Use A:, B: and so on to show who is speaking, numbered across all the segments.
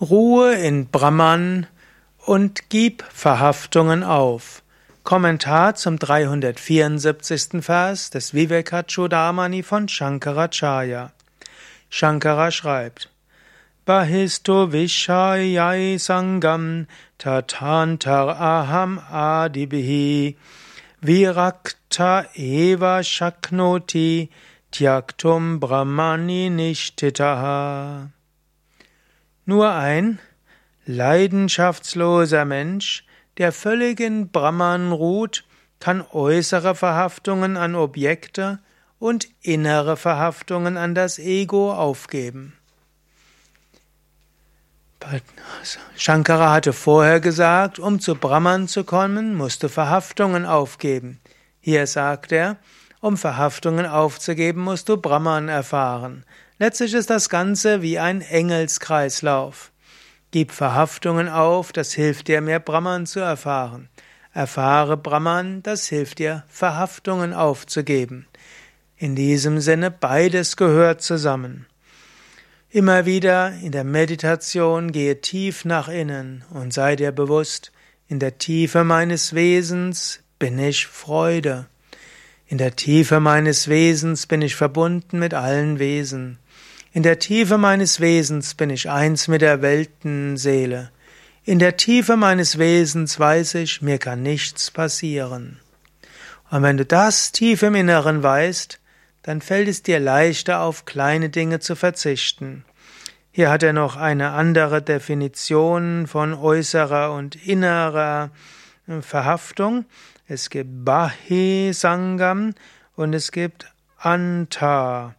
A: Ruhe in Brahman und gib Verhaftungen auf. Kommentar zum 374. Vers des Vivekachudamani von Shankaracharya. Shankara schreibt, Bahisto Vishayai Sangam Tatantar Aham Adibhi Virakta Eva Shaknoti Tyaktum Brahmani Nishtitaha nur ein leidenschaftsloser Mensch, der völlig in Brahman ruht, kann äußere Verhaftungen an Objekte und innere Verhaftungen an das Ego aufgeben. Shankara hatte vorher gesagt, um zu Brahman zu kommen, musst du Verhaftungen aufgeben. Hier sagt er, um Verhaftungen aufzugeben, musst du Brahman erfahren. Letztlich ist das Ganze wie ein Engelskreislauf. Gib Verhaftungen auf, das hilft dir, mehr Brahman zu erfahren. Erfahre Brahman, das hilft dir, Verhaftungen aufzugeben. In diesem Sinne, beides gehört zusammen. Immer wieder in der Meditation gehe tief nach innen und sei dir bewusst, in der Tiefe meines Wesens bin ich Freude. In der Tiefe meines Wesens bin ich verbunden mit allen Wesen. In der Tiefe meines Wesens bin ich eins mit der Weltenseele. In der Tiefe meines Wesens weiß ich, mir kann nichts passieren. Und wenn du das tief im Inneren weißt, dann fällt es dir leichter, auf kleine Dinge zu verzichten. Hier hat er noch eine andere Definition von äußerer und innerer Verhaftung. Es gibt Bahi Sangam und es gibt Anta.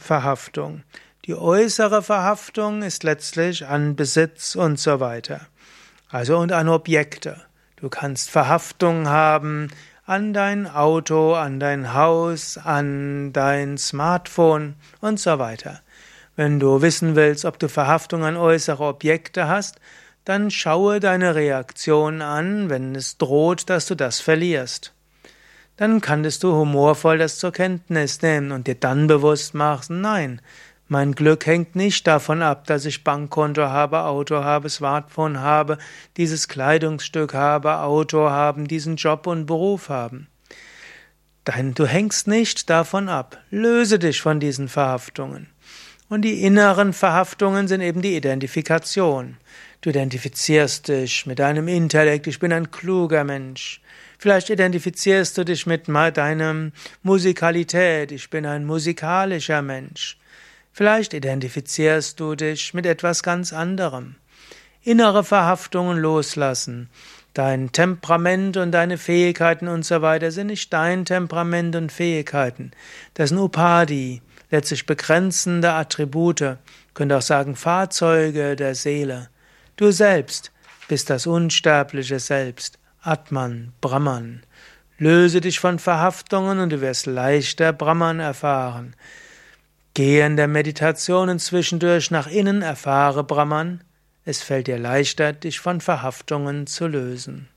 A: Verhaftung. Die äußere Verhaftung ist letztlich an Besitz und so weiter. Also und an Objekte. Du kannst Verhaftung haben an dein Auto, an dein Haus, an dein Smartphone und so weiter. Wenn du wissen willst, ob du Verhaftung an äußere Objekte hast, dann schaue deine Reaktion an, wenn es droht, dass du das verlierst dann kannst du humorvoll das zur Kenntnis nehmen und dir dann bewusst machen, nein, mein Glück hängt nicht davon ab, dass ich Bankkonto habe, Auto habe, Smartphone habe, dieses Kleidungsstück habe, Auto haben, diesen Job und Beruf haben. Dein, du hängst nicht davon ab. Löse dich von diesen Verhaftungen. Und die inneren Verhaftungen sind eben die Identifikation. Du identifizierst dich mit deinem Intellekt, ich bin ein kluger Mensch. Vielleicht identifizierst du dich mit deiner Musikalität, ich bin ein musikalischer Mensch. Vielleicht identifizierst du dich mit etwas ganz anderem. Innere Verhaftungen loslassen. Dein Temperament und deine Fähigkeiten und so weiter sind nicht dein Temperament und Fähigkeiten. Das sind Upadi, letztlich begrenzende Attribute, könnte auch sagen Fahrzeuge der Seele. Du selbst bist das unsterbliche Selbst. Atman, Brahman. Löse dich von Verhaftungen und du wirst leichter Brahman erfahren. Gehe in der Meditation zwischendurch nach innen, erfahre Brahman. Es fällt dir leichter, dich von Verhaftungen zu lösen.